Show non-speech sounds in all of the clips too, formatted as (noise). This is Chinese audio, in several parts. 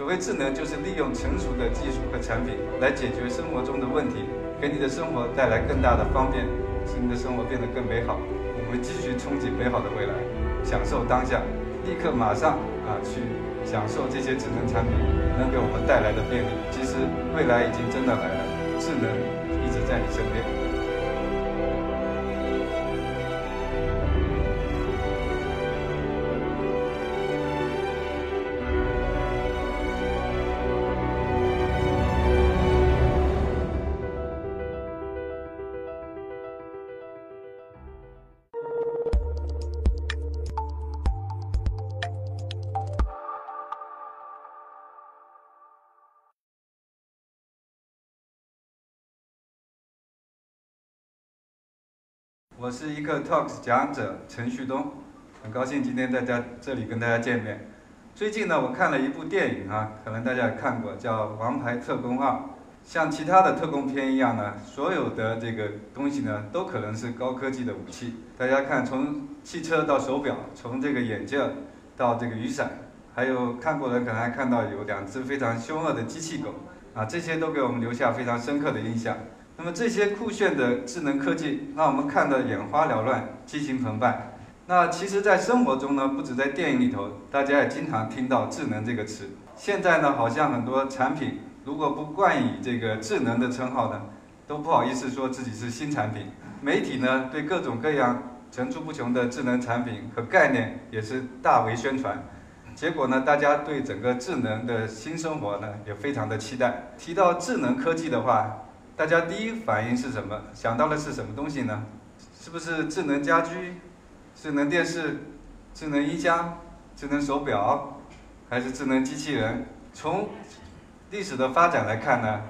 所谓智能，就是利用成熟的技术和产品来解决生活中的问题，给你的生活带来更大的方便，使你的生活变得更美好。我们继续憧憬美好的未来，享受当下，立刻马上啊去享受这些智能产品能给我们带来的便利。其实未来已经真的来了，智能一直在你身边。我是一个 Talks 讲者陈旭东，很高兴今天在家这里跟大家见面。最近呢，我看了一部电影啊，可能大家也看过，叫《王牌特工二》。像其他的特工片一样呢，所有的这个东西呢，都可能是高科技的武器。大家看，从汽车到手表，从这个眼镜到这个雨伞，还有看过的可能还看到有两只非常凶恶的机器狗啊，这些都给我们留下非常深刻的印象。那么这些酷炫的智能科技，让我们看得眼花缭乱、激情澎湃。那其实，在生活中呢，不止在电影里头，大家也经常听到“智能”这个词。现在呢，好像很多产品如果不冠以这个“智能”的称号呢，都不好意思说自己是新产品。媒体呢，对各种各样层出不穷的智能产品和概念也是大为宣传。结果呢，大家对整个智能的新生活呢，也非常的期待。提到智能科技的话，大家第一反应是什么？想到的是什么东西呢？是不是智能家居、智能电视、智能音箱、智能手表，还是智能机器人？从历史的发展来看呢，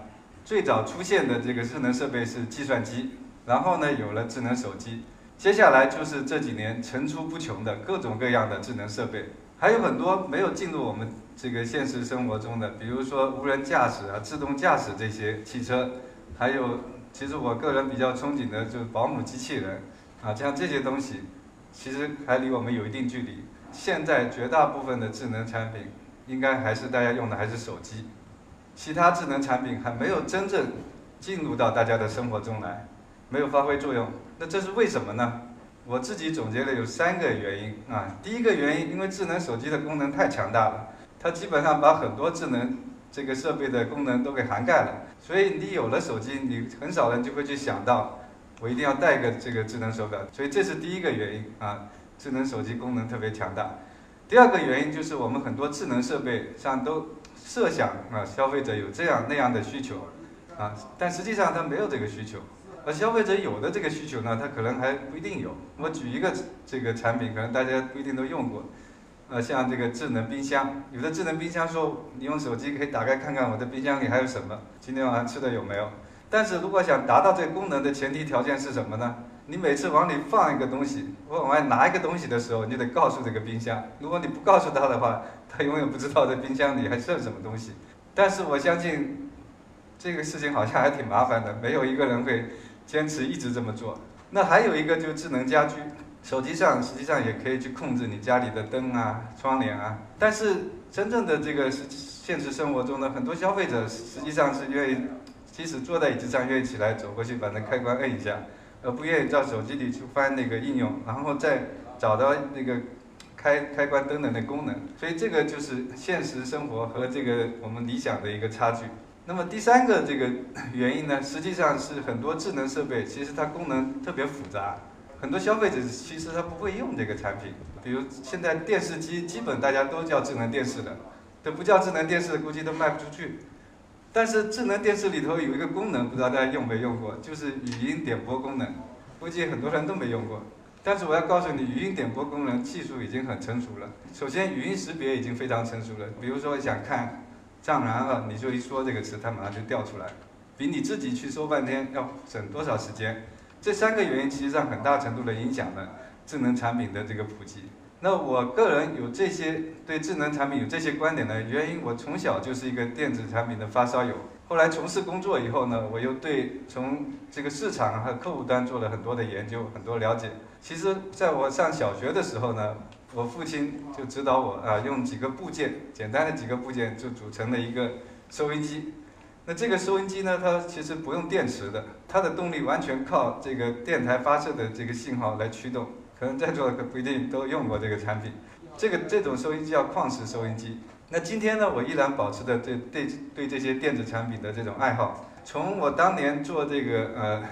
最早出现的这个智能设备是计算机，然后呢有了智能手机，接下来就是这几年层出不穷的各种各样的智能设备，还有很多没有进入我们这个现实生活中的，比如说无人驾驶啊、自动驾驶这些汽车。还有，其实我个人比较憧憬的就是保姆机器人，啊，像这些东西，其实还离我们有一定距离。现在绝大部分的智能产品，应该还是大家用的还是手机，其他智能产品还没有真正进入到大家的生活中来，没有发挥作用。那这是为什么呢？我自己总结了有三个原因啊。第一个原因，因为智能手机的功能太强大了，它基本上把很多智能。这个设备的功能都给涵盖了，所以你有了手机，你很少人就会去想到，我一定要带个这个智能手表。所以这是第一个原因啊，智能手机功能特别强大。第二个原因就是我们很多智能设备上都设想啊，消费者有这样那样的需求啊，但实际上他没有这个需求，而消费者有的这个需求呢，他可能还不一定有。我举一个这个产品，可能大家不一定都用过。呃，像这个智能冰箱，有的智能冰箱说你用手机可以打开看看我的冰箱里还有什么，今天晚上吃的有没有。但是如果想达到这个功能的前提条件是什么呢？你每次往里放一个东西，或往外拿一个东西的时候，你得告诉这个冰箱。如果你不告诉他的话，他永远不知道这冰箱里还剩什么东西。但是我相信，这个事情好像还挺麻烦的，没有一个人会坚持一直这么做。那还有一个就是智能家居。手机上实际上也可以去控制你家里的灯啊、窗帘啊，但是真正的这个是现实生活中的很多消费者实际上是愿意，即使坐在椅子上愿意起来走过去把那开关摁一下，而不愿意到手机里去翻那个应用，然后再找到那个开开关灯的那功能。所以这个就是现实生活和这个我们理想的一个差距。那么第三个这个原因呢，实际上是很多智能设备其实它功能特别复杂。很多消费者其实他不会用这个产品，比如现在电视机基本大家都叫智能电视的，都不叫智能电视估计都卖不出去。但是智能电视里头有一个功能，不知道大家用没用过，就是语音点播功能，估计很多人都没用过。但是我要告诉你，语音点播功能技术已经很成熟了。首先，语音识别已经非常成熟了，比如说想看藏然了，你就一说这个词，它马上就调出来，比你自己去搜半天要省多少时间。这三个原因其实上很大程度的影响了智能产品的这个普及。那我个人有这些对智能产品有这些观点的原因，我从小就是一个电子产品的发烧友。后来从事工作以后呢，我又对从这个市场和客户端做了很多的研究，很多了解。其实在我上小学的时候呢，我父亲就指导我啊，用几个部件，简单的几个部件就组成了一个收音机。那这个收音机呢，它其实不用电池的，它的动力完全靠这个电台发射的这个信号来驱动。可能在座的不一定都用过这个产品。这个 (laughs) 这种收音机叫矿石收音机。那今天呢，我依然保持着对对对这些电子产品的这种爱好。从我当年做这个呃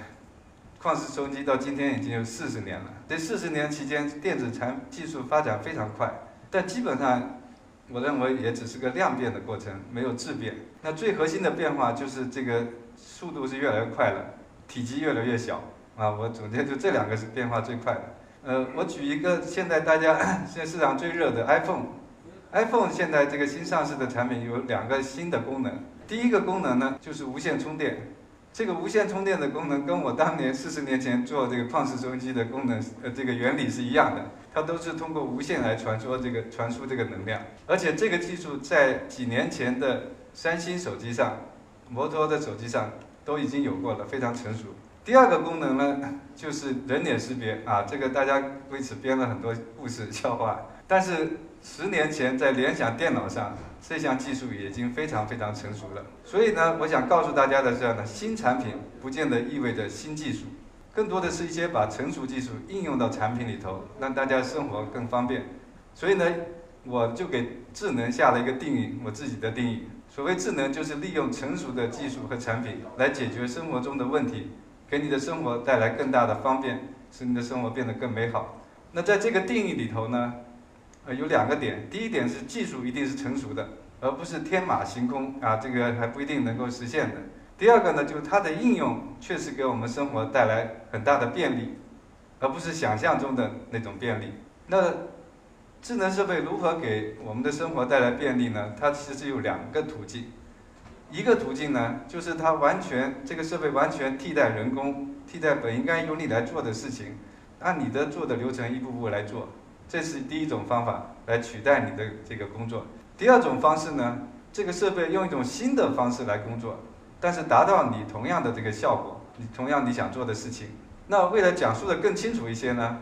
矿石收音机到今天已经有四十年了。这四十年期间，电子产技术发展非常快，但基本上我认为也只是个量变的过程，没有质变。那最核心的变化就是这个速度是越来越快了，体积越来越小啊。我总结就这两个是变化最快的。呃，我举一个现在大家 (coughs) 现在市场最热的 iPhone，iPhone 现在这个新上市的产品有两个新的功能。第一个功能呢，就是无线充电。这个无线充电的功能跟我当年四十年前做这个矿石收音机的功能，呃，这个原理是一样的。它都是通过无线来传输这个传输这个能量。而且这个技术在几年前的三星手机上、摩托的手机上都已经有过了，非常成熟。第二个功能呢，(laughs) 就是人脸识别啊，这个大家为此编了很多故事笑话。但是十年前在联想电脑上，这项技术已经非常非常成熟了。所以呢，我想告诉大家的是呢，新产品不见得意味着新技术，更多的是一些把成熟技术应用到产品里头，让大家生活更方便。所以呢，我就给智能下了一个定义，我自己的定义。所谓智能，就是利用成熟的技术和产品来解决生活中的问题。给你的生活带来更大的方便，使你的生活变得更美好。那在这个定义里头呢，呃，有两个点。第一点是技术一定是成熟的，而不是天马行空啊，这个还不一定能够实现的。第二个呢，就是它的应用确实给我们生活带来很大的便利，而不是想象中的那种便利。那智能设备如何给我们的生活带来便利呢？它其实有两个途径。一个途径呢，就是它完全这个设备完全替代人工，替代本应该由你来做的事情，按你的做的流程一步步来做，这是第一种方法来取代你的这个工作。第二种方式呢，这个设备用一种新的方式来工作，但是达到你同样的这个效果，你同样你想做的事情。那为了讲述的更清楚一些呢，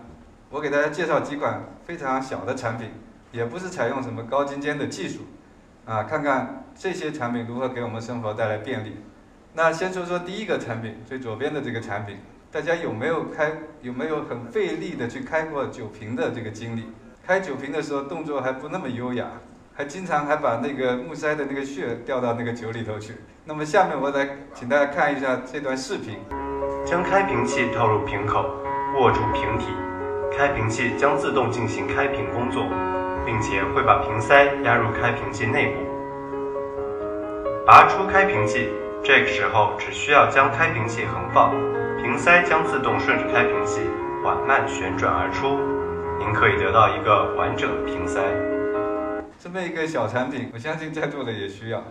我给大家介绍几款非常小的产品，也不是采用什么高精尖的技术。啊，看看这些产品如何给我们生活带来便利。那先说说第一个产品，最左边的这个产品，大家有没有开有没有很费力的去开过酒瓶的这个经历？开酒瓶的时候动作还不那么优雅，还经常还把那个木塞的那个血掉到那个酒里头去。那么下面我来请大家看一下这段视频。将开瓶器套入瓶口，握住瓶体，开瓶器将自动进行开瓶工作。并且会把瓶塞压入开瓶器内部，拔出开瓶器，这个时候只需要将开瓶器横放，瓶塞将自动顺着开瓶器缓慢旋转而出，您可以得到一个完整的瓶塞。这么一个小产品，我相信在座的也需要，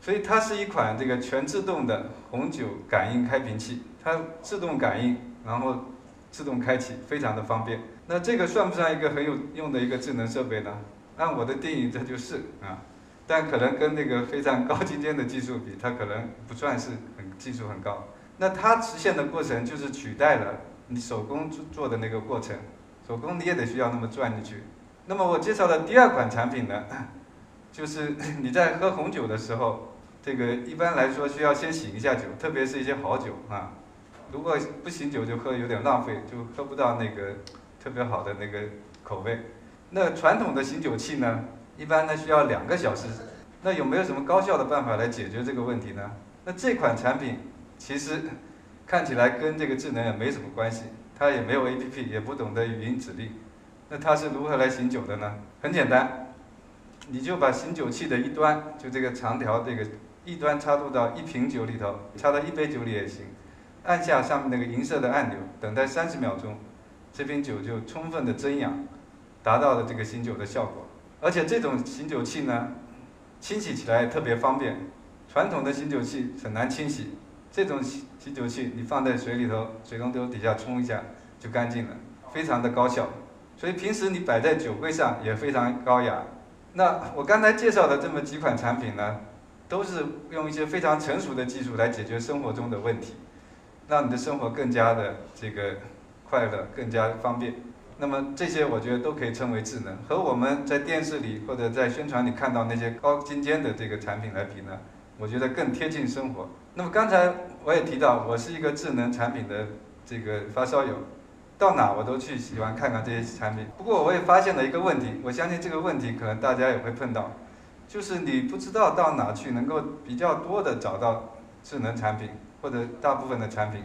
所以它是一款这个全自动的红酒感应开瓶器，它自动感应，然后自动开启，非常的方便。那这个算不算一个很有用的一个智能设备呢？按我的定义，这就是啊，但可能跟那个非常高精尖的技术比，它可能不算是很技术很高。那它实现的过程就是取代了你手工做做的那个过程，手工你也得需要那么转进去。那么我介绍的第二款产品呢，(coughs) 就是 (coughs) 你在喝红酒的时候，这个一般来说需要先醒一下酒，特别是一些好酒啊，如果不醒酒就喝有点浪费，就喝不到那个。特别好的那个口味，那传统的醒酒器呢，一般呢需要两个小时。那有没有什么高效的办法来解决这个问题呢？那这款产品其实 (coughs) 看起来跟这个智能也没什么关系，它也没有 APP，也不懂得语音指令。那它是如何来醒酒的呢？很简单，你就把醒酒器的一端，就这个长条这个一端插入到一瓶酒里头，插到一杯酒里也行，按下上面那个银色的按钮，等待三十秒钟。这瓶酒就充分的增氧，达到了这个醒酒的效果。而且这种醒酒器呢，清洗起来特别方便。传统的醒酒器很难清洗，这种醒醒酒器你放在水里头，水龙头底下冲一下就干净了，非常的高效。所以平时你摆在酒柜上也非常高雅。那我刚才介绍的这么几款产品呢，都是用一些非常成熟的技术来解决生活中的问题，让你的生活更加的这个。快乐更加方便。那么这些我觉得都可以称为智能，和我们在电视里或者在宣传里看到那些高精尖的这个产品来比呢，我觉得更贴近生活。那么刚才我也提到，我是一个智能产品的这个发烧友，到哪我都去喜欢看看这些产品。不过我也发现了一个问题，我相信这个问题可能大家也会碰到，就是你不知道到哪去能够比较多的找到智能产品或者大部分的产品。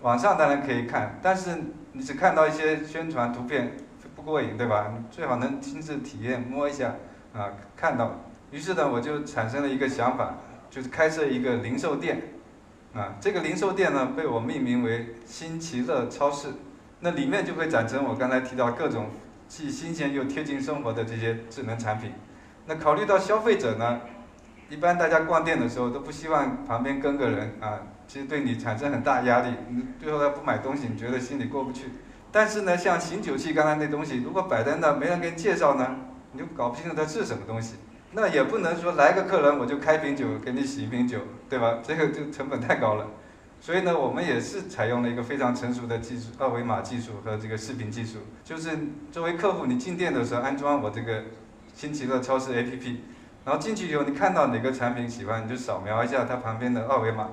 网上当然可以看，但是你只看到一些宣传图片不过瘾，对吧？最好能亲自体验摸一下啊，看到。于是呢，我就产生了一个想法，就是开设一个零售店，啊，这个零售店呢被我命名为新奇乐超市。那里面就会展成我刚才提到各种既新鲜又贴近生活的这些智能产品。那考虑到消费者呢，一般大家逛店的时候都不希望旁边跟个人啊。其实对你产生很大压力，你最后要不买东西，你觉得心里过不去。但是呢，像醒酒器刚才那东西，如果摆在那没人给你介绍呢，你就搞不清楚它是什么东西。那也不能说来个客人我就开瓶酒给你洗一瓶酒，对吧？这个就成本太高了。所以呢，我们也是采用了一个非常成熟的技术，二维码技术和这个视频技术。就是作为客户，你进店的时候安装我这个新奇乐超市 APP，然后进去以后，你看到哪个产品喜欢，你就扫描一下它旁边的二维码。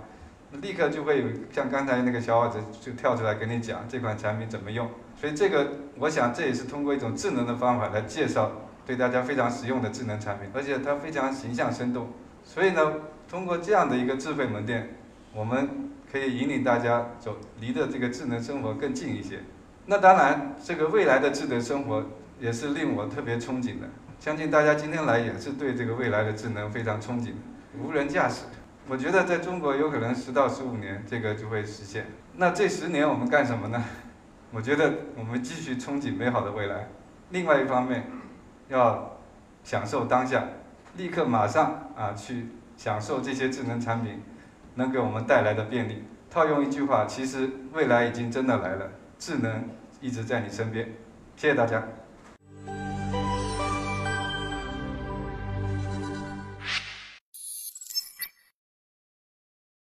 立刻就会有像刚才那个小伙子就跳出来跟你讲这款产品怎么用，所以这个我想这也是通过一种智能的方法来介绍对大家非常实用的智能产品，而且它非常形象生动。所以呢，通过这样的一个智慧门店，我们可以引领大家走离的这个智能生活更近一些。那当然，这个未来的智能生活也是令我特别憧憬的。相信大家今天来也是对这个未来的智能非常憧憬，无人驾驶。我觉得在中国有可能十到十五年这个就会实现。那这十年我们干什么呢？我觉得我们继续憧憬美好的未来。另外一方面，要享受当下，立刻马上啊去享受这些智能产品能给我们带来的便利。套用一句话，其实未来已经真的来了，智能一直在你身边。谢谢大家。